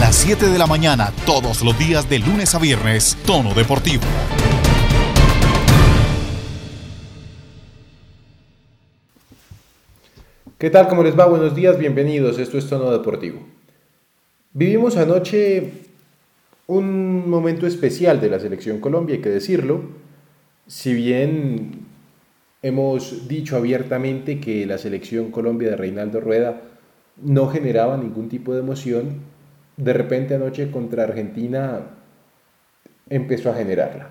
las 7 de la mañana, todos los días de lunes a viernes, Tono Deportivo. ¿Qué tal? ¿Cómo les va? Buenos días, bienvenidos. Esto es Tono Deportivo. Vivimos anoche un momento especial de la selección Colombia, hay que decirlo. Si bien hemos dicho abiertamente que la selección Colombia de Reinaldo Rueda no generaba ningún tipo de emoción, de repente anoche contra Argentina empezó a generarla.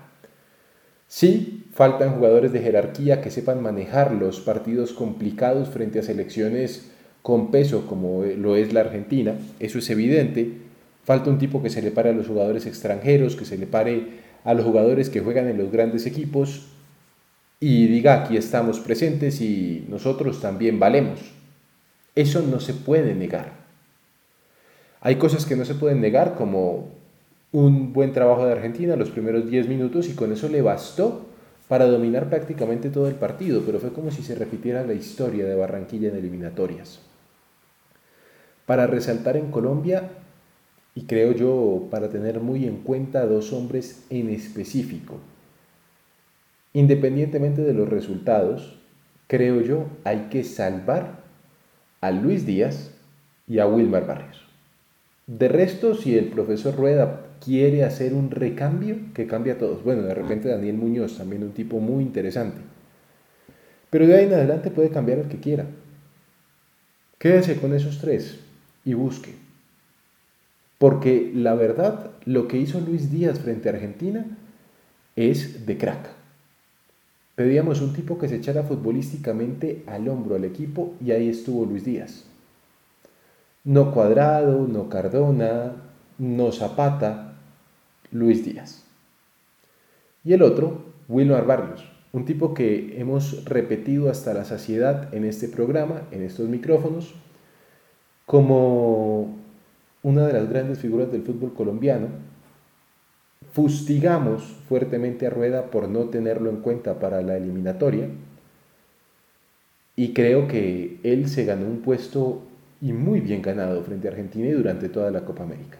Sí, faltan jugadores de jerarquía que sepan manejar los partidos complicados frente a selecciones con peso como lo es la Argentina, eso es evidente. Falta un tipo que se le pare a los jugadores extranjeros, que se le pare a los jugadores que juegan en los grandes equipos y diga aquí estamos presentes y nosotros también valemos. Eso no se puede negar. Hay cosas que no se pueden negar como un buen trabajo de Argentina los primeros 10 minutos y con eso le bastó para dominar prácticamente todo el partido, pero fue como si se repitiera la historia de Barranquilla en eliminatorias. Para resaltar en Colombia, y creo yo para tener muy en cuenta dos hombres en específico, independientemente de los resultados, creo yo hay que salvar a Luis Díaz y a Wilmar Barrios. De resto, si el profesor Rueda quiere hacer un recambio que cambia a todos. Bueno, de repente Daniel Muñoz, también un tipo muy interesante. Pero de ahí en adelante puede cambiar el que quiera. Quédese con esos tres y busque. Porque la verdad, lo que hizo Luis Díaz frente a Argentina es de crack. Pedíamos un tipo que se echara futbolísticamente al hombro al equipo y ahí estuvo Luis Díaz. No Cuadrado, no Cardona, no Zapata, Luis Díaz. Y el otro, Wilmar Barrios, un tipo que hemos repetido hasta la saciedad en este programa, en estos micrófonos, como una de las grandes figuras del fútbol colombiano. Fustigamos fuertemente a Rueda por no tenerlo en cuenta para la eliminatoria. Y creo que él se ganó un puesto y muy bien ganado frente a Argentina y durante toda la Copa América.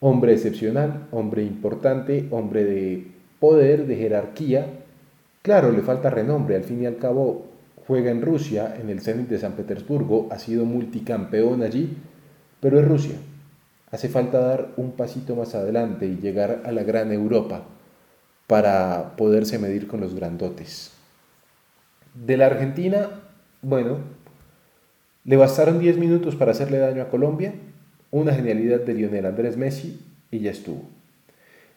Hombre excepcional, hombre importante, hombre de poder, de jerarquía. Claro, le falta renombre, al fin y al cabo juega en Rusia, en el Zenit de San Petersburgo, ha sido multicampeón allí, pero es Rusia. Hace falta dar un pasito más adelante y llegar a la gran Europa para poderse medir con los grandotes. De la Argentina, bueno, le bastaron 10 minutos para hacerle daño a Colombia, una genialidad de Lionel Andrés Messi y ya estuvo.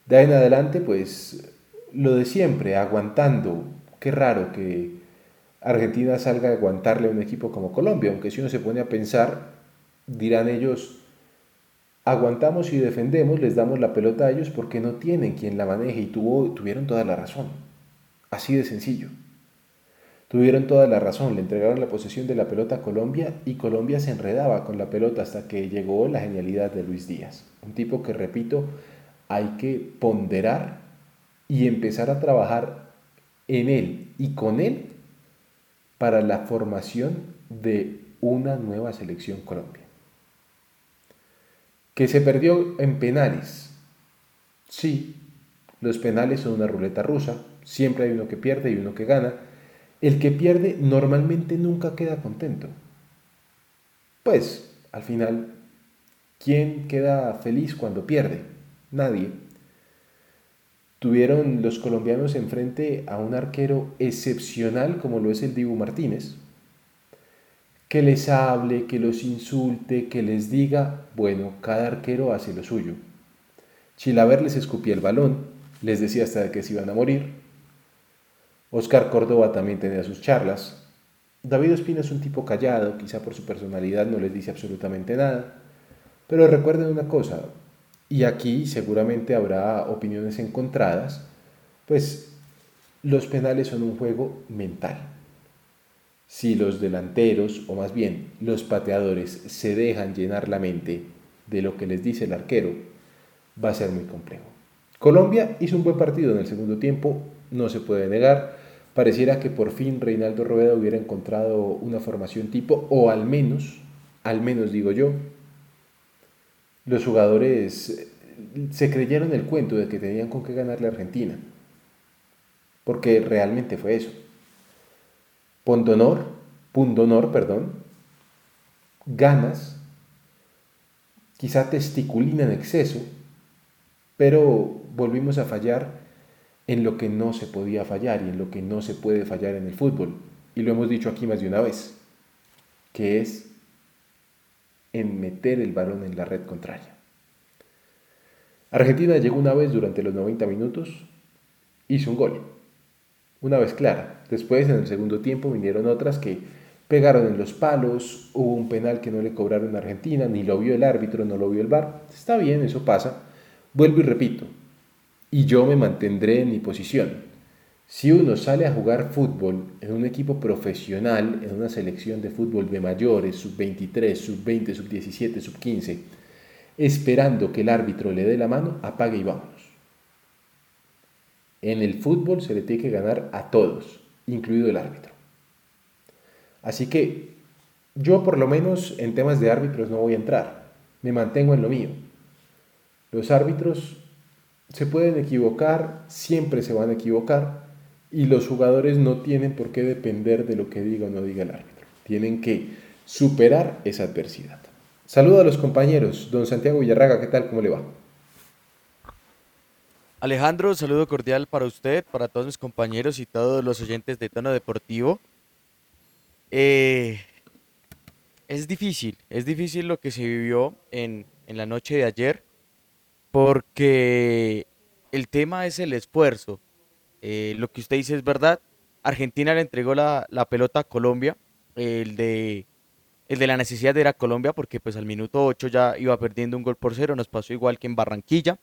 De ahí en adelante, pues lo de siempre, aguantando. Qué raro que Argentina salga a aguantarle a un equipo como Colombia, aunque si uno se pone a pensar, dirán ellos, aguantamos y defendemos, les damos la pelota a ellos porque no tienen quien la maneje y tuvo, tuvieron toda la razón. Así de sencillo. Tuvieron toda la razón, le entregaron la posesión de la pelota a Colombia y Colombia se enredaba con la pelota hasta que llegó la genialidad de Luis Díaz. Un tipo que, repito, hay que ponderar y empezar a trabajar en él y con él para la formación de una nueva selección Colombia. Que se perdió en penales. Sí, los penales son una ruleta rusa, siempre hay uno que pierde y uno que gana el que pierde normalmente nunca queda contento. Pues, al final, ¿quién queda feliz cuando pierde? Nadie. Tuvieron los colombianos enfrente a un arquero excepcional como lo es el Dibu Martínez, que les hable, que los insulte, que les diga, bueno, cada arquero hace lo suyo. Chilaver les escupía el balón, les decía hasta que se iban a morir, Oscar Córdoba también tenía sus charlas. David Ospina es un tipo callado, quizá por su personalidad no les dice absolutamente nada. Pero recuerden una cosa, y aquí seguramente habrá opiniones encontradas, pues los penales son un juego mental. Si los delanteros, o más bien los pateadores, se dejan llenar la mente de lo que les dice el arquero, va a ser muy complejo. Colombia hizo un buen partido en el segundo tiempo, no se puede negar. Pareciera que por fin Reinaldo Rueda hubiera encontrado una formación tipo, o al menos, al menos digo yo, los jugadores eh, se creyeron el cuento de que tenían con qué ganarle a Argentina, porque realmente fue eso. Pondonor, pundonor, perdón, ganas, quizá testiculina en exceso, pero volvimos a fallar en lo que no se podía fallar y en lo que no se puede fallar en el fútbol. Y lo hemos dicho aquí más de una vez, que es en meter el balón en la red contraria. Argentina llegó una vez durante los 90 minutos, hizo un gol, una vez clara. Después, en el segundo tiempo, vinieron otras que pegaron en los palos, hubo un penal que no le cobraron a Argentina, ni lo vio el árbitro, no lo vio el VAR. Está bien, eso pasa. Vuelvo y repito, y yo me mantendré en mi posición. Si uno sale a jugar fútbol en un equipo profesional, en una selección de fútbol de mayores, sub 23, sub 20, sub 17, sub 15, esperando que el árbitro le dé la mano, apague y vámonos. En el fútbol se le tiene que ganar a todos, incluido el árbitro. Así que yo por lo menos en temas de árbitros no voy a entrar, me mantengo en lo mío. Los árbitros se pueden equivocar, siempre se van a equivocar y los jugadores no tienen por qué depender de lo que diga o no diga el árbitro. Tienen que superar esa adversidad. Saludo a los compañeros. Don Santiago Villarraga, ¿qué tal? ¿Cómo le va? Alejandro, saludo cordial para usted, para todos mis compañeros y todos los oyentes de Tono Deportivo. Eh, es difícil, es difícil lo que se vivió en, en la noche de ayer porque el tema es el esfuerzo. Eh, lo que usted dice es verdad. Argentina le entregó la, pelota a Colombia. El de, el de la necesidad era Colombia porque pues al minuto 8 ya iba perdiendo un gol por cero. Nos pasó igual que en Barranquilla.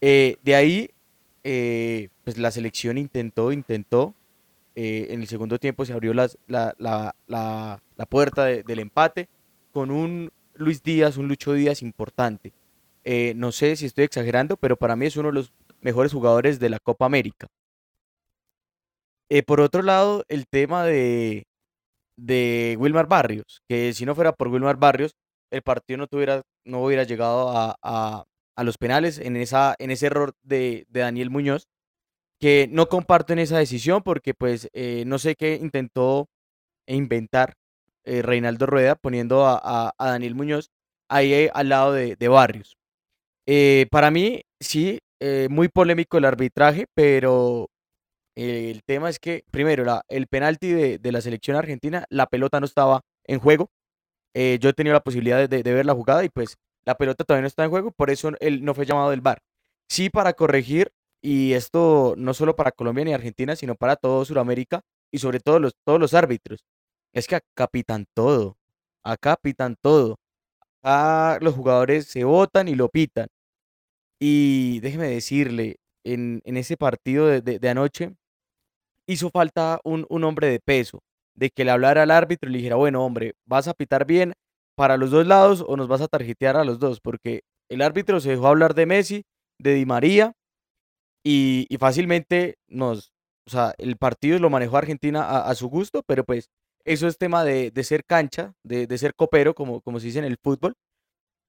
Eh, de ahí, eh, pues la selección intentó, intentó. en el segundo tiempo se abrió la, la, puerta del empate con un Luis Díaz, un Lucho Díaz importante. Eh, no sé si estoy exagerando, pero para mí es uno de los mejores jugadores de la Copa América. Eh, por otro lado, el tema de, de Wilmar Barrios, que si no fuera por Wilmar Barrios, el partido no, tuviera, no hubiera llegado a, los penales en, esa, en ese error de, Daniel Muñoz, que no comparto en esa decisión porque pues eh, no sé qué intentó inventar Reinaldo Rueda poniendo a, Daniel Muñoz ahí al lado de Barrios. Eh, para mí, sí, eh, muy polémico el arbitraje, pero el tema es que, primero, el penalti de, la selección argentina, la pelota no estaba en juego. Eh, yo he tenido la posibilidad de, ver la jugada y pues la pelota todavía no está en juego, por eso él no fue llamado del VAR. Sí, para corregir, y esto no solo para Colombia ni Argentina, sino para todo Sudamérica y sobre todo los, todos los árbitros. Es que acá pitan todo, acá pitan todo. Acá los jugadores se votan y lo pitan. Y déjeme decirle, en, ese partido de, anoche hizo falta un, hombre de peso, de que le hablara al árbitro y le dijera, bueno, hombre, ¿vas a pitar bien para los dos lados o nos vas a tarjetear a los dos? Porque el árbitro se dejó hablar de Messi, de Di María y, fácilmente nos, o sea, el partido lo manejó Argentina a, su gusto, pero pues eso es tema de, ser cancha, de, de, ser copero, como, como se dice en el fútbol.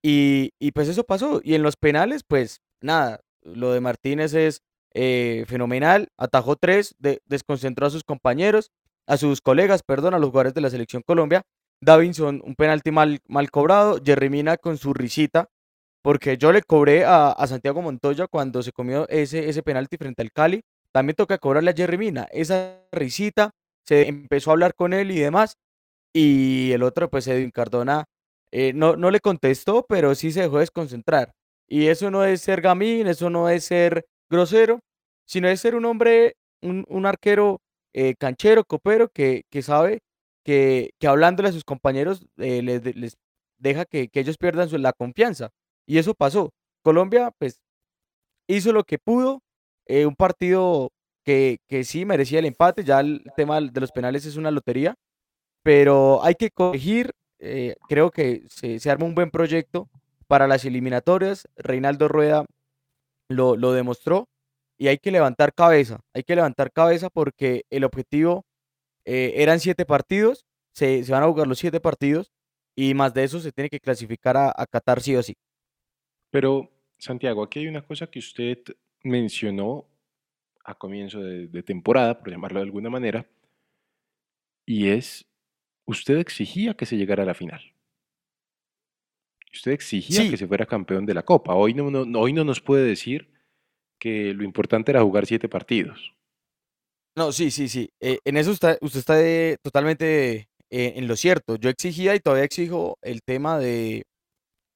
Y, pues eso pasó. Y en los penales, pues nada, lo de Martínez es eh, fenomenal. Atajó tres, desconcentró a sus compañeros, a sus colegas, perdón, a los jugadores de la selección Colombia. Davinson, un penalti mal, mal cobrado. Jerry con su risita, porque yo le cobré a, Santiago Montoya cuando se comió ese, ese penalti frente al Cali. También toca cobrarle a Jerry Mina. Esa risita, se empezó a hablar con él y demás. Y el otro, pues Edwin Cardona, eh, no, no le contestó, pero sí se dejó desconcentrar. Y eso no es ser gamín, eso no es ser grosero, sino es ser un hombre, un, arquero eh, canchero, copero, que, que sabe que, que, hablándole a sus compañeros eh, les, deja que, ellos pierdan la confianza. Y eso pasó. Colombia, pues, hizo lo que pudo, un partido que, que sí merecía el empate, ya el tema de los penales es una lotería, pero hay que corregir, eh, creo que se, se, arma un buen proyecto para las eliminatorias. Reinaldo Rueda lo, demostró y hay que levantar cabeza. Hay que levantar cabeza porque el objetivo eh, eran siete partidos, se, van a jugar los siete partidos y más de eso se tiene que clasificar a, a Qatar sí o sí. Pero, Santiago, aquí hay una cosa que usted mencionó a comienzo de, temporada, por llamarlo de alguna manera, y es, usted exigía que se llegara a la final. Usted exigía que se fuera campeón de la Copa. Hoy no, hoy no nos puede decir que lo importante era jugar siete partidos. No, sí, sí, sí. Eh, en eso usted está totalmente eh, en lo cierto. Yo exigía y todavía exijo el tema de,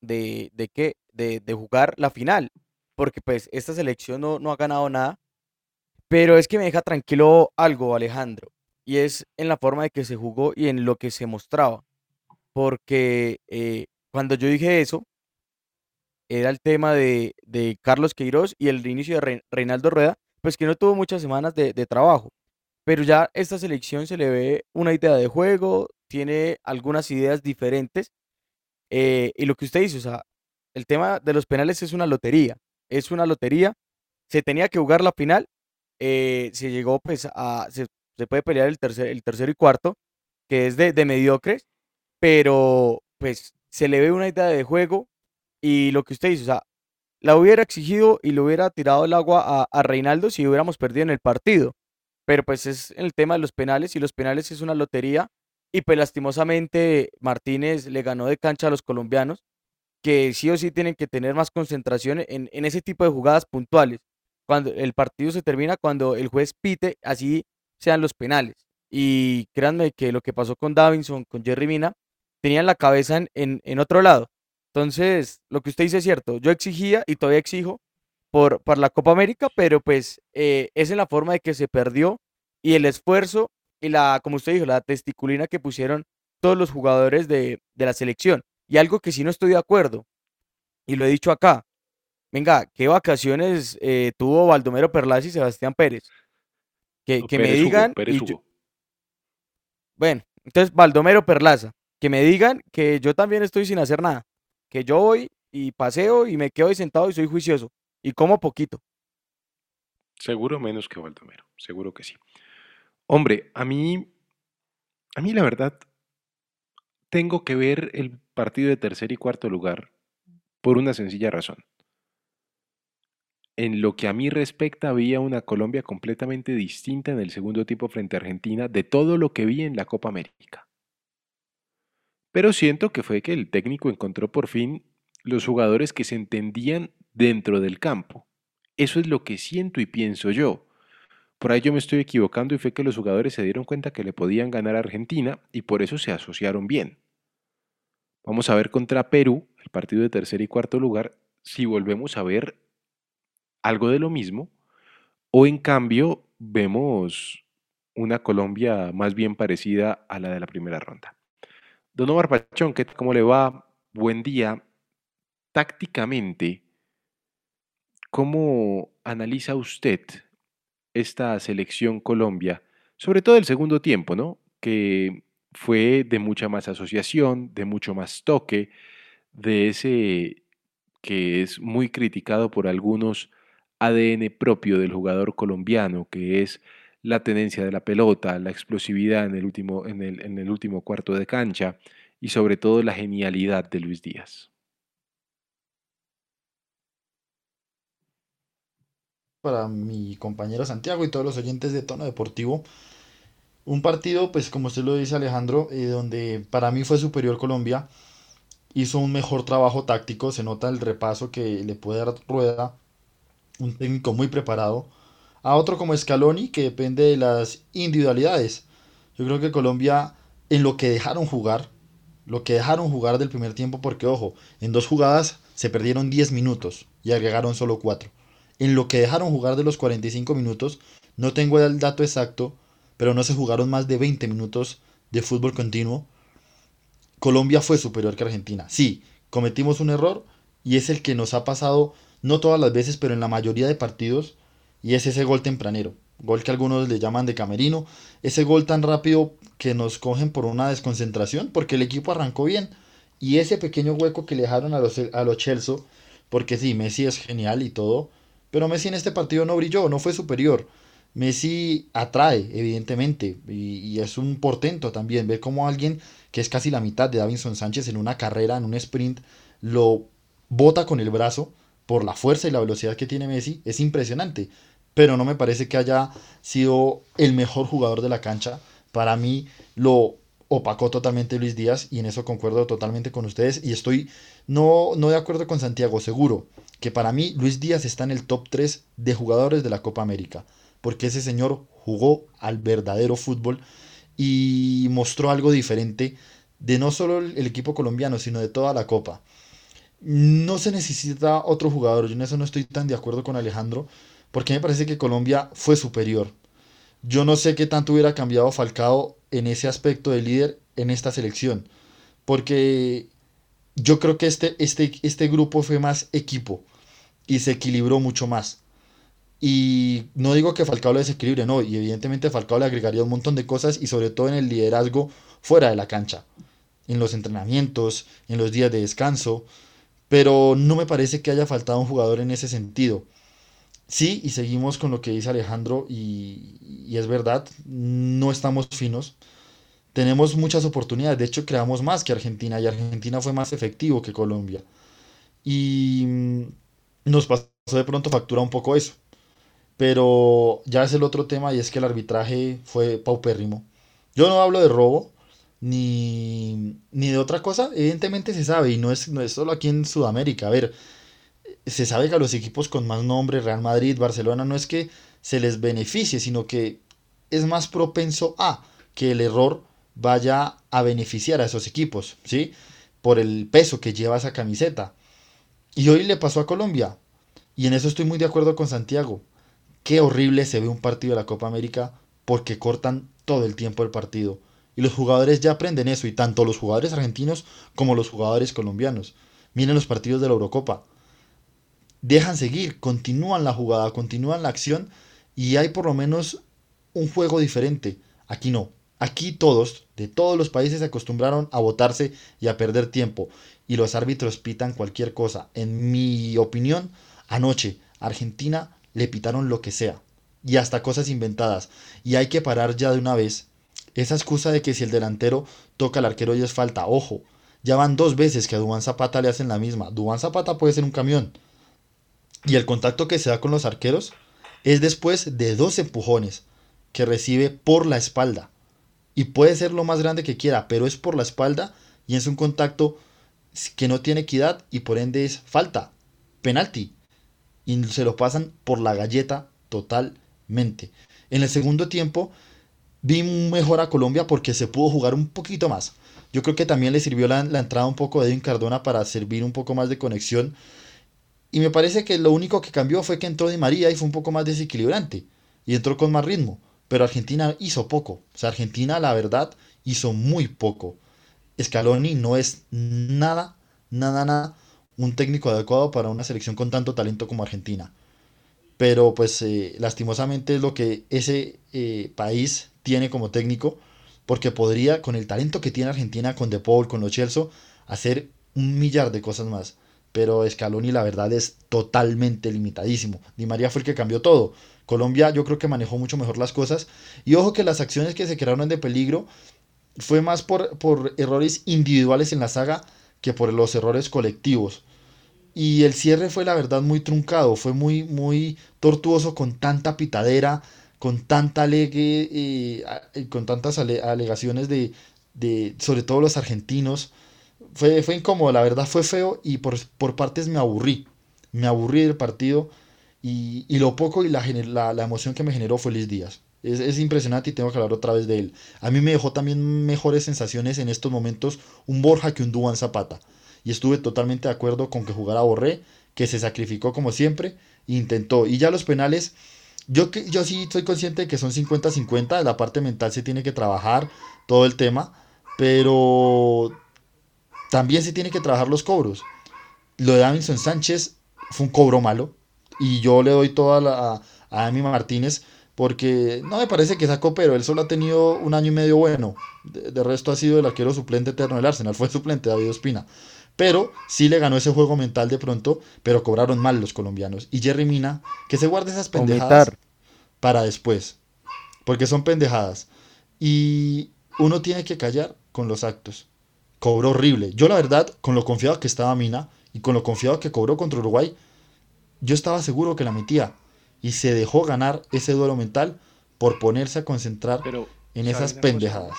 de, de, qué, de, de jugar la final, porque pues esta selección no, no ha ganado nada, pero es que me deja tranquilo algo, Alejandro, y es en la forma de que se jugó y en lo que se mostraba, porque eh, cuando yo dije eso, era el tema de, de Carlos Queiroz y el inicio de Reinaldo Rueda, pues que no tuvo muchas semanas de, de trabajo, pero ya esta selección se le ve una idea de juego, tiene algunas ideas diferentes, eh, y lo que usted dice, o sea, el tema de los penales es una lotería, es una lotería, se tenía que jugar la final, eh, se llegó pues a, se, puede pelear el, tercer, el tercero y cuarto, que es de, de mediocres, pero pues se le ve una idea de juego y lo que usted dice, o sea, la hubiera exigido y le hubiera tirado el agua a, Reinaldo si hubiéramos perdido en el partido. Pero pues es el tema de los penales y los penales es una lotería y pues lastimosamente Martínez le ganó de cancha a los colombianos que sí o sí tienen que tener más concentración en, en ese tipo de jugadas puntuales. Cuando el partido se termina, cuando el juez pite, así sean los penales. Y créanme que lo que pasó con Davinson, con Jerry Mina, tenían la cabeza en, en, otro lado. Entonces, lo que usted dice es cierto. Yo exigía y todavía exijo por, por la Copa América, pero pues eh, es en la forma de que se perdió y el esfuerzo y la, como usted dijo, la testiculina que pusieron todos los jugadores de, de la selección. Y algo que sí no estoy de acuerdo, y lo he dicho acá, venga, ¿qué vacaciones eh, tuvo Baldomero Perlas y Sebastián Pérez? Que, que me digan. Bueno, entonces Baldomero Perlaza, que me digan que yo también estoy sin hacer nada, que yo voy y paseo y me quedo ahí sentado y soy juicioso y como poquito. Seguro menos que Baldomero, seguro que sí. Hombre, a mí, a mí la verdad, tengo que ver el partido de tercer y cuarto lugar por una sencilla razón. En lo que a mí respecta, había una Colombia completamente distinta en el segundo tiempo frente a Argentina de todo lo que vi en la Copa América. Pero siento que fue que el técnico encontró por fin los jugadores que se entendían dentro del campo. Eso es lo que siento y pienso yo. Por ahí yo me estoy equivocando y fue que los jugadores se dieron cuenta que le podían ganar a Argentina y por eso se asociaron bien. Vamos a ver contra Perú, el partido de tercer y cuarto lugar, si volvemos a ver algo de lo mismo o en cambio vemos una Colombia más bien parecida a la de la primera ronda. Don Omar Pachón, ¿cómo le va? Buen día. Tácticamente, ¿cómo analiza usted esta selección Colombia, sobre todo el segundo tiempo, ¿no? Que fue de mucha más asociación, de mucho más toque, de ese que es muy criticado por algunos ADN propio del jugador colombiano, que es la tenencia de la pelota, la explosividad en el último, en el, en el último cuarto de cancha y sobre todo la genialidad de Luis Díaz. para mi compañero Santiago y todos los oyentes de Tono Deportivo. Un partido, pues como usted lo dice Alejandro, eh, donde para mí fue superior Colombia. Hizo un mejor trabajo táctico, se nota el repaso que le puede dar Rueda, un técnico muy preparado. A otro como Scaloni, que depende de las individualidades. Yo creo que Colombia, en lo que dejaron jugar, lo que dejaron jugar del primer tiempo, porque ojo, en dos jugadas se perdieron 10 minutos y agregaron solo 4 en lo que dejaron jugar de los 45 minutos, no tengo el dato exacto, pero no se jugaron más de 20 minutos de fútbol continuo. Colombia fue superior que Argentina. Sí, cometimos un error y es el que nos ha pasado no todas las veces, pero en la mayoría de partidos y es ese gol tempranero. Gol que algunos le llaman de camerino. Ese gol tan rápido que nos cogen por una desconcentración porque el equipo arrancó bien. Y ese pequeño hueco que le dejaron a los, a los Chelsea, porque sí, Messi es genial y todo, pero Messi en este partido no brilló, no fue superior. Messi atrae, evidentemente, y, es un portento también. Ver cómo alguien que es casi la mitad de Davinson Sánchez en una carrera, en un sprint, lo bota con el brazo por la fuerza y la velocidad que tiene Messi, es impresionante. Pero no me parece que haya sido el mejor jugador de la cancha. Para mí lo opacó totalmente Luis Díaz y en eso concuerdo totalmente con ustedes y estoy no, no de acuerdo con Santiago, seguro que para mí Luis Díaz está en el top 3 de jugadores de la Copa América, porque ese señor jugó al verdadero fútbol y mostró algo diferente de no solo el equipo colombiano, sino de toda la Copa. No se necesita otro jugador, yo en eso no estoy tan de acuerdo con Alejandro, porque me parece que Colombia fue superior. Yo no sé qué tanto hubiera cambiado Falcao en ese aspecto de líder en esta selección. Porque yo creo que este, este, este grupo fue más equipo y se equilibró mucho más. Y no digo que Falcao lo desequilibre, no, y evidentemente Falcao le agregaría un montón de cosas y sobre todo en el liderazgo fuera de la cancha, en los entrenamientos, en los días de descanso, pero no me parece que haya faltado un jugador en ese sentido. Sí, y seguimos con lo que dice Alejandro, y, es verdad, no estamos finos. Tenemos muchas oportunidades, de hecho creamos más que Argentina, y Argentina fue más efectivo que Colombia. Y mm, nos pasó de pronto factura un poco eso. Pero ya es el otro tema y es que el arbitraje fue paupérrimo. Yo no hablo de robo ni, ni de otra cosa. Evidentemente se sabe y no es, no es solo aquí en Sudamérica. A ver, se sabe que a los equipos con más nombre, Real Madrid, Barcelona, no es que se les beneficie, sino que es más propenso a que el error vaya a beneficiar a esos equipos, ¿sí? Por el peso que lleva esa camiseta. Y hoy le pasó a Colombia. Y en eso estoy muy de acuerdo con Santiago. Qué horrible se ve un partido de la Copa América porque cortan todo el tiempo el partido. Y los jugadores ya aprenden eso, y tanto los jugadores argentinos como los jugadores colombianos. Miren los partidos de la Eurocopa dejan seguir, continúan la jugada, continúan la acción y hay por lo menos un juego diferente. Aquí no. Aquí todos, de todos los países, se acostumbraron a votarse y a perder tiempo. Y los árbitros pitan cualquier cosa. En mi opinión, anoche Argentina le pitaron lo que sea. Y hasta cosas inventadas. Y hay que parar ya de una vez. Esa excusa de que si el delantero toca al arquero y es falta. Ojo, ya van dos veces que a Dubán Zapata le hacen la misma. Dubán Zapata puede ser un camión. Y el contacto que se da con los arqueros es después de dos empujones que recibe por la espalda. Y puede ser lo más grande que quiera, pero es por la espalda y es un contacto que no tiene equidad y por ende es falta, penalti. Y se lo pasan por la galleta totalmente. En el segundo tiempo vi mejor a Colombia porque se pudo jugar un poquito más. Yo creo que también le sirvió la, entrada un poco de Edwin Cardona para servir un poco más de conexión y me parece que lo único que cambió fue que entró Di María y fue un poco más desequilibrante. Y entró con más ritmo. Pero Argentina hizo poco. O sea, Argentina, la verdad, hizo muy poco. Scaloni no es nada, nada, nada un técnico adecuado para una selección con tanto talento como Argentina. Pero pues eh, lastimosamente es lo que ese eh, país tiene como técnico, porque podría, con el talento que tiene Argentina, con De Paul, con Lo Celso, hacer un millar de cosas más pero Scaloni la verdad es totalmente limitadísimo. Di María fue el que cambió todo. Colombia yo creo que manejó mucho mejor las cosas. Y ojo que las acciones que se crearon de peligro fue más por, por errores individuales en la saga que por los errores colectivos. Y el cierre fue la verdad muy truncado, fue muy, muy tortuoso con tanta pitadera, con tanta alegue, eh, con tantas alegaciones de, de, sobre todo los argentinos fue, fue incómodo, la verdad fue feo y por, por partes me aburrí. Me aburrí del partido y, y lo poco y la, la, la, emoción que me generó fue Luis Díaz. Es, es, impresionante y tengo que hablar otra vez de él. A mí me dejó también mejores sensaciones en estos momentos un Borja que un Duan Zapata. Y estuve totalmente de acuerdo con que jugara Borré, que se sacrificó como siempre, e intentó. Y ya los penales, yo, yo sí estoy consciente de que son 50-50, la parte mental se tiene que trabajar, todo el tema, pero también se tiene que trabajar los cobros. Lo de Davinson Sánchez fue un cobro malo. Y yo le doy toda la, a, a Amy Martínez porque no me parece que sacó, pero él solo ha tenido un año y medio bueno. De, resto ha sido el arquero suplente eterno del Arsenal. Fue suplente David Ospina. Pero sí le ganó ese juego mental de pronto, pero cobraron mal los colombianos. Y Jerry Mina, que se guarde esas pendejadas para después. Porque son pendejadas. Y uno tiene que callar con los actos cobró horrible. Yo la verdad, con lo confiado que estaba Mina, y con lo confiado que cobró contra Uruguay, yo estaba seguro que la metía. Y se dejó ganar ese duelo mental por ponerse a concentrar Pero, en ¿sabe esas cosa? pendejadas.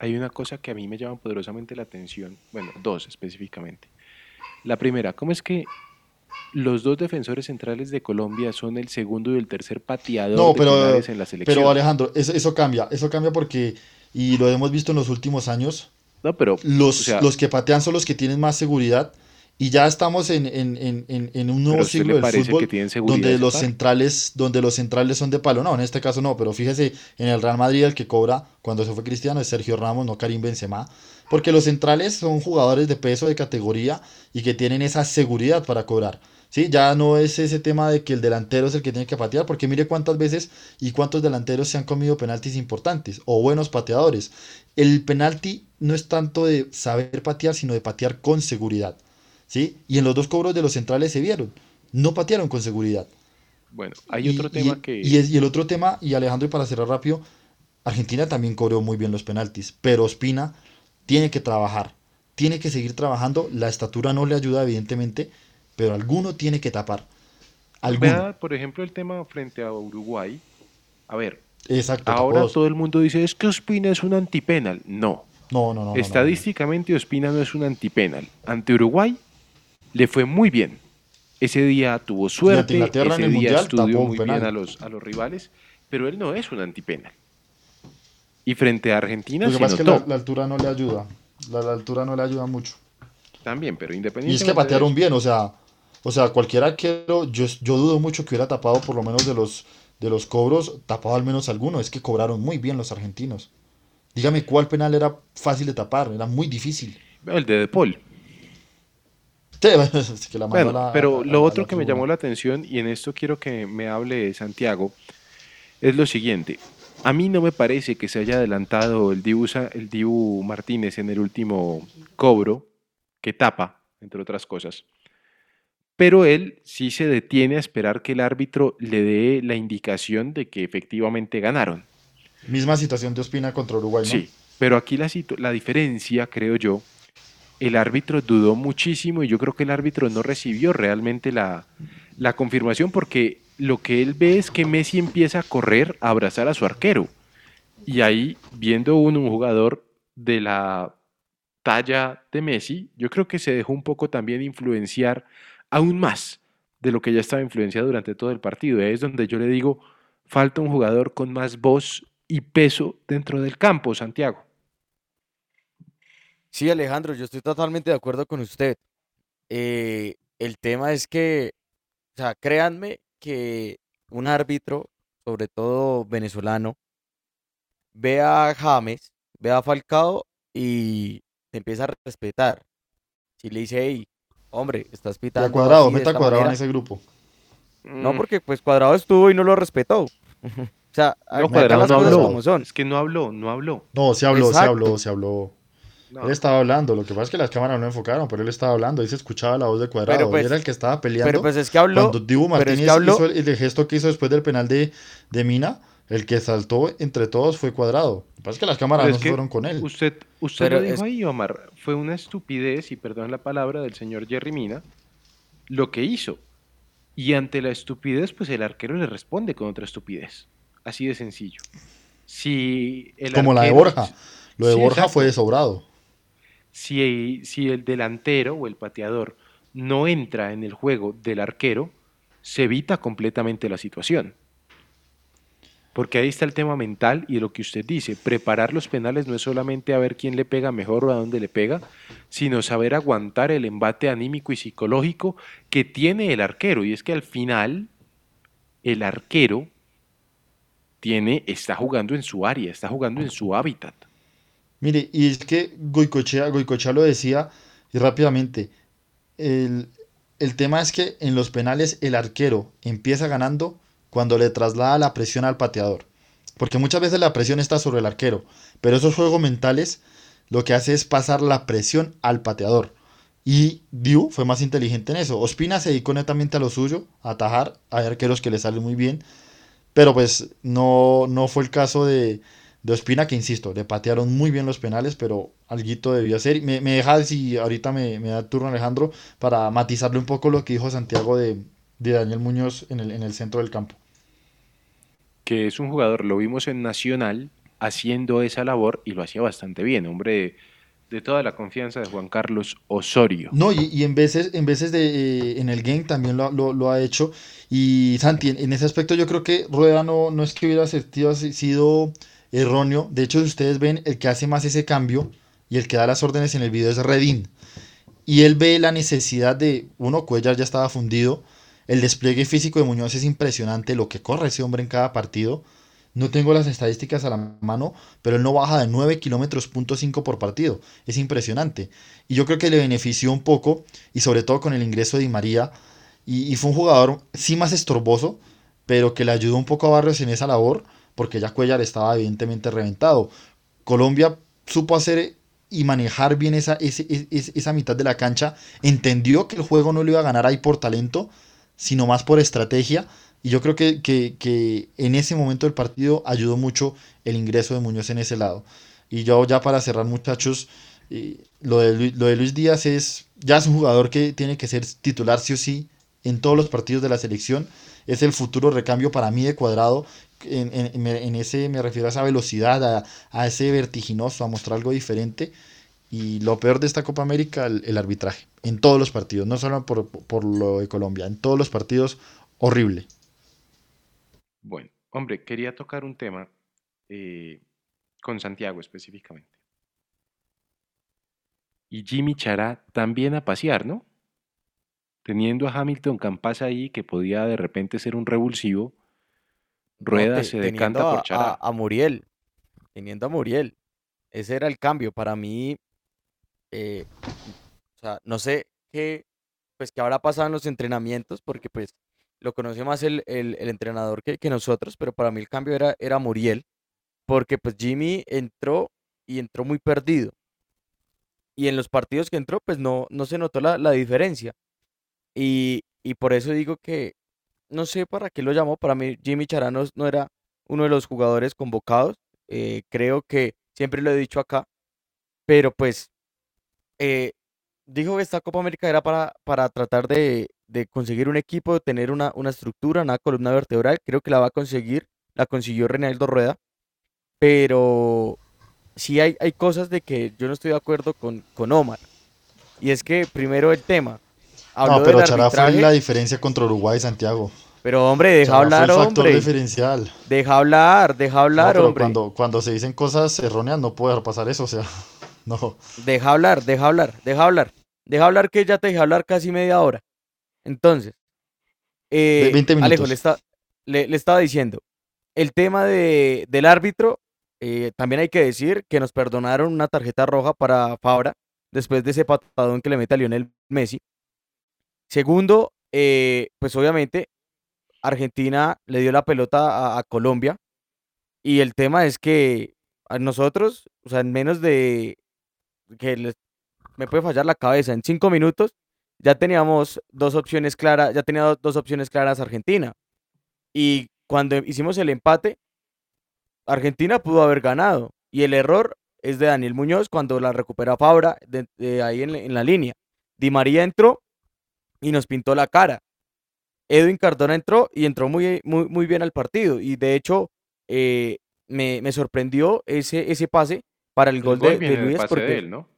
Hay una cosa que a mí me llama poderosamente la atención, bueno, dos específicamente. La primera, ¿cómo es que los dos defensores centrales de Colombia son el segundo y el tercer pateador No, de pero, penales en la selección? pero Alejandro, eso, eso cambia, eso cambia porque, y lo hemos visto en los últimos años, no, pero los, o sea, los que patean son los que tienen más seguridad y ya estamos en, en- en- en- un ¿pero nuevo siglo del fútbol donde de los centrales donde los centrales son de palo. No en este caso no pero fíjese en el Real Madrid el que cobra cuando se fue Cristiano es Sergio Ramos no Karim Benzema porque los centrales son jugadores de peso de categoría y que tienen esa seguridad para cobrar sí ya no es ese tema de que el delantero es el que tiene que patear porque mire cuántas veces y cuántos delanteros se han comido penaltis importantes o buenos pateadores el penalti no es tanto de saber patear sino de patear con seguridad ¿sí? Y en los dos cobros de los centrales se vieron. No patearon con seguridad. bueno, hay otro y- tema que... Y, es- y el otro tema, y Alejandro, y para cerrar rápido, Argentina también cobró muy bien los penaltis, pero Ospina tiene que trabajar, tiene que seguir trabajando. La estatura no le ayuda, evidentemente, pero alguno tiene que tapar. Alguno. Vea, por ejemplo, el tema frente a Uruguay. A ver, Exacto. ahora todo el mundo dice, es que Ospina es un antipenal. No, No, no, no, no, no, no. Estadísticamente Ospina no es un antipenal. Ante Uruguay le fue muy bien. Ese día tuvo suerte, ese el día Mundial estudió muy penal. bien a los, a los rivales, pero él no es un antipenal. Y frente a Argentina Lo que se pasa es que la, la altura no le ayuda. La, la altura no le ayuda mucho. también, pero Y independientemente es que patearon bien, o sea, o sea, cualquier arquero, yo, yo dudo mucho que hubiera tapado por lo menos de los, de los cobros, tapado al menos alguno, es que cobraron muy bien los argentinos. Dígame cuál penal era fácil de tapar, era muy difícil. el de De Paul. Sí, es que la Bueno, la- pero a- a- lo otro la que me llamó la atención, y en esto quiero que me hable Santiago, es lo siguiente. A mí no me parece que se haya adelantado el Dibu, Sa- el Dibu Martínez en el último cobro, que tapa, entre otras cosas. Pero él sí se detiene a esperar que el árbitro le dé la indicación de que efectivamente ganaron. Misma situación de Ospina contra Uruguay, ¿no? Sí, pero aquí la, diferencia, creo yo, el árbitro dudó muchísimo y yo creo que el árbitro no recibió realmente la, la confirmación porque lo que él ve es que Messi empieza a correr, a abrazar a su arquero. Y ahí, viendo uno, un jugador de la talla de Messi, yo creo que se dejó un poco también influenciar aún más de lo que ya estaba influenciado durante todo el partido. Es donde yo le digo, falta un jugador con más voz y peso dentro del campo, Santiago. Sí, Alejandro, yo estoy totalmente de acuerdo con usted. Eh, el tema es que, o sea, créanme que un árbitro, sobre todo venezolano, ve a James, ve a Falcao y te empieza a respetar. Si le dice, hey, hombre, estás pitando cuadrado, meta a cuadrado en manera". ese grupo. No, Mm, porque pues Cuadrado estuvo y no lo respetó. O sea, no, Cuadrado no habló. como son. Es que no habló, no habló. No, se habló, se habló, se habló. No. Él estaba hablando, lo que pasa es que las cámaras no enfocaron, pero él estaba hablando, ahí se escuchaba la voz de cuadrado. Pero, pues, y era el que estaba peleando. Pero pues es que habló, Cuando Dibu pero es Martínez que habló, hizo el, el gesto que hizo después del penal de, de Mina, el que saltó entre todos fue cuadrado. Lo que pasa es que las cámaras no fueron con él. Usted, usted Pero lo dijo es- ahí, Omar. Fue una estupidez, y perdón la palabra, del señor Jerry Mina, lo que hizo. Y ante la estupidez, pues el arquero le responde con otra estupidez. Así de sencillo. Si el Como la de Borja. Lo de Sí, Borja exacto. fue de sobrado. Si, el delantero o el pateador no entra en el juego del arquero, se evita completamente la situación. Porque ahí está el tema mental y lo que usted dice, preparar los penales no es solamente a ver quién le pega mejor o a dónde le pega, sino saber aguantar el embate anímico y psicológico que tiene el arquero. Y es que al final el arquero tiene, está jugando en su área, está jugando en su hábitat. Mire, y es que Goicochea, Goicochea lo decía y rápidamente. El, el tema es que en los penales el arquero empieza ganando cuando le traslada la presión al pateador. Porque muchas veces la presión está sobre el arquero. Pero esos juegos mentales lo que hace es pasar la presión al pateador. Y Diu fue más inteligente en eso. Ospina se dedicó netamente a lo suyo, a atajar. Hay arqueros que le salen muy bien. Pero pues no, no fue el caso de, de Ospina, que insisto, le patearon muy bien los penales, pero alguito debió hacer. Me, me deja, si ahorita me, me da turno Alejandro, para matizarle un poco lo que dijo Santiago de, de Daniel Muñoz en el, en el centro del campo. Que es un jugador, lo vimos en Nacional haciendo esa labor y lo hacía bastante bien, hombre de toda la confianza de Juan Carlos Osorio. No, y, y en veces, en veces de, eh, en el game también lo, lo, lo, ha hecho. Y Santi, en, en, ese aspecto yo creo que Rueda no, no es que hubiera sido erróneo. De hecho, si ustedes ven, el que hace más ese cambio y el que da las órdenes en el video es Redín. Y él ve la necesidad de, uno, Cuellar ya estaba fundido. El despliegue físico de Muñoz es impresionante, lo que corre ese hombre en cada partido. No tengo las estadísticas a la mano, pero él no baja de 9 kilómetros punto 5 por partido. Es impresionante. Y yo creo que le benefició un poco, y sobre todo con el ingreso de Di María. Y, y, fue un jugador, sí más estorboso, pero que le ayudó un poco a Barrios en esa labor, porque ya Cuellar estaba evidentemente reventado. Colombia supo hacer y manejar bien esa, esa, esa mitad de la cancha. Entendió que el juego no lo iba a ganar ahí por talento, sino más por estrategia y yo creo que, que, que, en ese momento del partido ayudó mucho el ingreso de Muñoz en ese lado. Y yo ya para cerrar muchachos, eh, lo, de, lo de Luis Díaz es, ya es un jugador que tiene que ser titular sí o sí en todos los partidos de la selección. Es el futuro recambio para mí de cuadrado. En, ese me refiero a esa velocidad, a, a, ese vertiginoso, a mostrar algo diferente. Y lo peor de esta Copa América, el, el arbitraje. En todos los partidos, no solo por, por lo de Colombia, en todos los partidos, horrible. Bueno, hombre, quería tocar un tema eh, con Santiago específicamente. Y Jimmy Chará también a pasear, ¿no? Teniendo a Hamilton Campas ahí, que podía de repente ser un revulsivo, Rueda no, te, se decanta a, por Chará. A, a, Muriel, teniendo a Muriel. Ese era el cambio. Para mí, eh, o sea, no sé qué, pues, qué habrá pasado en los entrenamientos, porque pues lo conoce más el, el, el entrenador que, que, nosotros, pero para mí el cambio era, era Muriel, porque pues Jimmy entró y entró muy perdido. Y en los partidos que entró, pues no, no se notó la, la diferencia. Y, y, por eso digo que no sé para qué lo llamó. Para mí, Jimmy Charanos no era uno de los jugadores convocados. Eh, creo que siempre lo he dicho acá. Pero pues eh, dijo que esta Copa América era para, para tratar de, de conseguir un equipo, de tener una, una estructura, una columna vertebral. Creo que la va a conseguir, la consiguió Reinaldo Rueda. Pero sí hay, hay cosas de que yo no estoy de acuerdo con, con Omar. Y es que primero el tema. Habló no, pero Chará fue la diferencia contra Uruguay, Santiago. Pero hombre, deja Chará hablar, fue el factor hombre. diferencial. Deja hablar, deja hablar, no, hombre. Cuando, cuando se dicen cosas erróneas no puede pasar eso, o sea, no. Deja hablar, deja hablar, deja hablar. Deja hablar que ya te dejé hablar casi media hora. Entonces, eh, 20 minutos. Alejo le, está, le, le, estaba diciendo, el tema de, del árbitro, eh, también hay que decir que nos perdonaron una tarjeta roja para Fabra después de ese patadón que le mete a Lionel Messi. Segundo, eh, pues obviamente Argentina le dio la pelota a, Colombia y el tema es que nosotros, o sea, en menos de que me puede fallar la cabeza, en cinco minutos ya teníamos dos opciones claras, ya tenía dos opciones claras Argentina. Y cuando hicimos el empate, Argentina pudo haber ganado. Y el error es de Daniel Muñoz cuando la recupera Fabra de, ahí en, la línea. Di María entró y nos pintó la cara. Edwin Cardona entró y entró muy, muy, muy bien al partido. Y de hecho, eh, me, me, sorprendió ese, ese pase para el, el gol, gol, de, de Luis. Porque, de él, ¿no?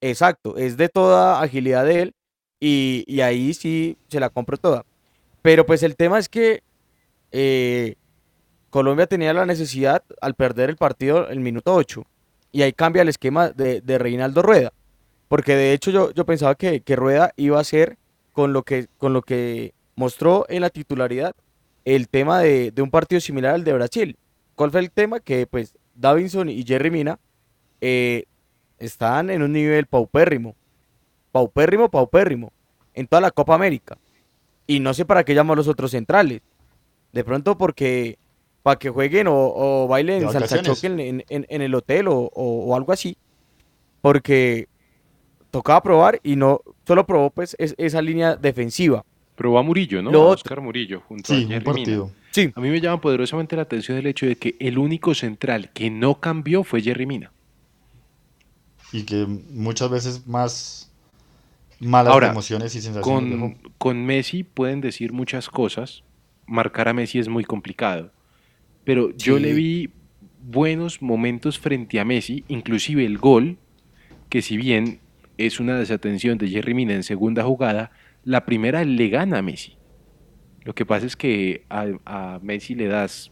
Exacto, es de toda agilidad de él y, y, ahí sí se la compro toda. Pero pues el tema es que eh, Colombia tenía la necesidad al perder el partido el minuto 8. Y ahí cambia el esquema de, de Reinaldo Rueda. Porque de hecho yo, yo pensaba que, que, Rueda iba a ser con lo que, con lo que mostró en la titularidad el tema de, de un partido similar al de Brasil. ¿Cuál fue el tema? Que pues Davinson y Jerry Mina eh, están en un nivel paupérrimo paupérrimo, paupérrimo, en toda la Copa América. Y no sé para qué llamo a los otros centrales. De pronto porque para que jueguen o, o bailen salsa choque en, en, en, el hotel o, o, o, algo así. Porque tocaba probar y no solo probó pues es, esa línea defensiva. Probó a Murillo, ¿no? Lo a Oscar Murillo junto sí, a Jerry un partido. Sí. A mí me llama poderosamente la atención el hecho de que el único central que no cambió fue Jerry Mina. Y que muchas veces más malas Ahora, emociones y sensaciones. Con, con Messi pueden decir muchas cosas. Marcar a Messi es muy complicado. Pero yo le vi buenos momentos frente a Messi, inclusive el gol, que si bien es una desatención de Jerry Mina en segunda jugada, la primera le gana a Messi. Lo que pasa es que a, a Messi le das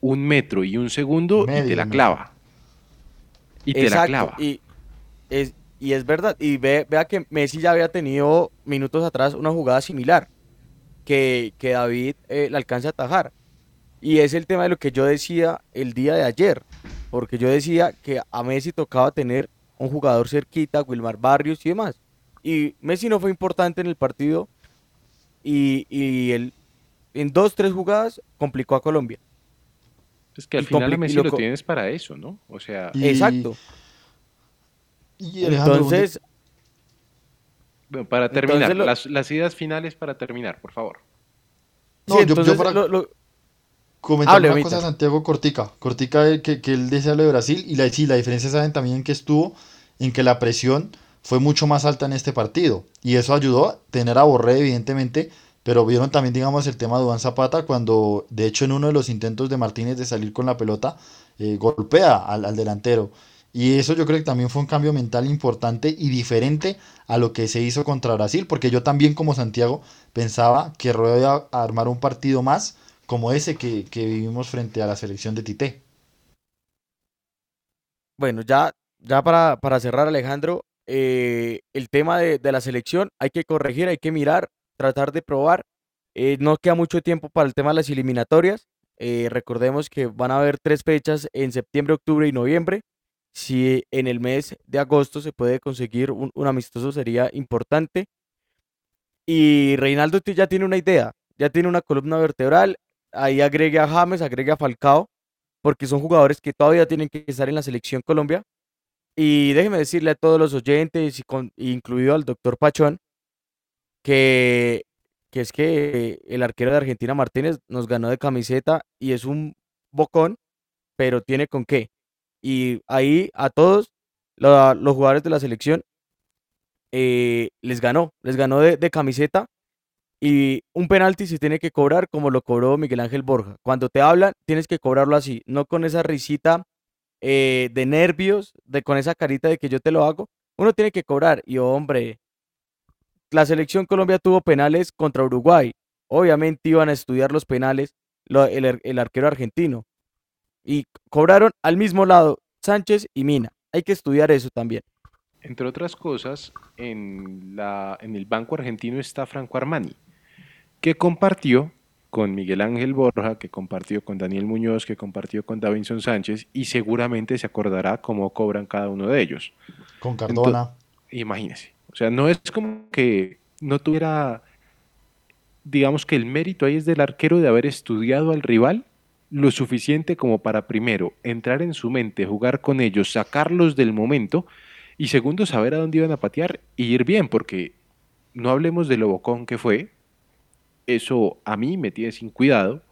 un metro y un segundo y te la clava. Y te la Exacto, clava. Y es, y es verdad. Y ve, vea que Messi ya había tenido minutos atrás una jugada similar que, que David eh, le alcanza a atajar. Y es el tema de lo que yo decía el día de ayer. Porque yo decía que a Messi tocaba tener un jugador cerquita, Wilmar Barrios y demás. Y Messi no fue importante en el partido. Y, y él en dos, tres jugadas complicó a Colombia. Es que al y final a Messi lo tienes para eso, ¿no? O sea, Y- Exacto. Y Entonces, bueno, para entonces terminar, lo- las, las ideas finales para terminar, por favor. No, sí, yo- yo entonces para- lo- lo- comentar Hable, una Omita. cosa Santiago Cortica. Cortica eh, que, que él decía lo de Brasil y la, sí, la diferencia saben también que estuvo en que la presión fue mucho más alta en este partido y eso ayudó a tener a Borré evidentemente, pero vieron también digamos el tema de Duván Zapata cuando de hecho en uno de los intentos de Martínez de salir con la pelota eh, golpea al, al delantero y eso yo creo que también fue un cambio mental importante y diferente a lo que se hizo contra Brasil porque yo también como Santiago pensaba que Rueda iba a armar un partido más como ese que, que vivimos frente a la selección de Tite. Bueno, ya, ya para, para cerrar, Alejandro, eh, el tema de, de la selección hay que corregir, hay que mirar, tratar de probar. Eh, no queda mucho tiempo para el tema de las eliminatorias. eh, recordemos que van a haber tres fechas en septiembre, octubre y noviembre. Si en el mes de agosto se puede conseguir un, un amistoso sería importante. Y Reinaldo ya tiene una idea, ya tiene una columna vertebral. Ahí agregue a James, agregue a Falcao porque son jugadores que todavía tienen que estar en la selección Colombia. Y déjeme decirle a todos los oyentes, y con- incluido al doctor Pachón, que, que es que el arquero de Argentina Martínez nos ganó de camiseta y es un bocón, pero tiene con qué. Y ahí a todos los jugadores de la selección eh, les ganó, les ganó de camiseta y un penalti se tiene que cobrar como lo cobró Miguel Ángel Borja. Cuando te hablan, tienes que cobrarlo así, no con esa risita eh, de nervios, de con esa carita de que yo te lo hago. Uno tiene que cobrar. Y hombre, la selección Colombia tuvo penales contra Uruguay. Obviamente iban a estudiar los penales el, el arquero argentino. Y cobraron al mismo lado Sánchez y Mina. Hay que estudiar eso también. Entre otras cosas, en, la, en el Banco Argentino está Franco Armani, que compartió con Miguel Ángel Borja, que compartió con Daniel Muñoz, que compartió con Davinson Sánchez, y seguramente se acordará cómo cobran cada uno de ellos. Con Cardona. Imagínese. O sea, no es como que no tuviera, digamos que el mérito ahí es del arquero de haber estudiado al rival lo suficiente como para primero entrar en su mente, jugar con ellos, sacarlos del momento y segundo saber a dónde iban a patear y ir bien, porque no hablemos de lo bocón que fue, eso a mí me tiene sin cuidado,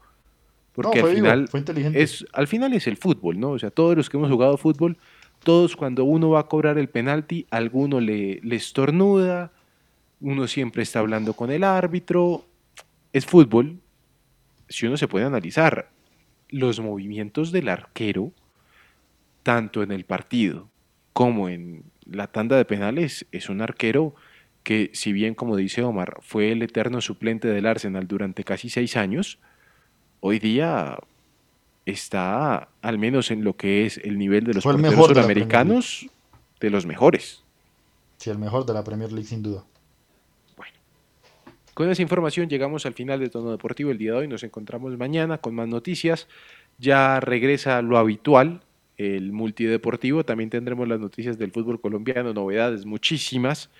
porque no, al final fue inteligente. es, al final es el fútbol, ¿no? O sea, todos los que hemos jugado fútbol, todos cuando uno va a cobrar el penalti, alguno le, le estornuda, uno siempre está hablando con el árbitro. Es fútbol. Si uno se puede analizar los movimientos del arquero, tanto en el partido como en la tanda de penales, es un arquero que, si bien, como dice Omar, fue el eterno suplente del Arsenal durante casi seis años, hoy día está, al menos en lo que es el nivel de los Fue porteros mejor de los mejores. Sí, el mejor de la Premier League sin duda. Con esa información llegamos al final de Tono Deportivo el día de hoy. Nos encontramos mañana con más noticias. Ya regresa lo habitual, el multideportivo. También tendremos las noticias del fútbol colombiano, novedades muchísimas.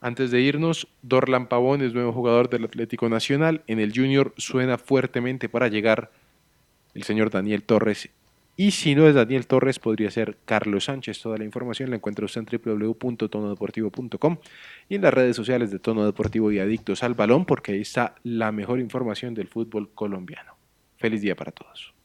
Antes de irnos, Dorlan Pavón es nuevo jugador del Atlético Nacional. En el Junior suena fuertemente para llegar el señor Daniel Torres. Y si no es Daniel Torres, podría ser Carlos Sánchez. Toda la información la encuentra usted en www.tonodeportivo.com y en las redes sociales de Tono Deportivo y Adictos al Balón, porque ahí está la mejor información del fútbol colombiano. Feliz Feliz día para todos.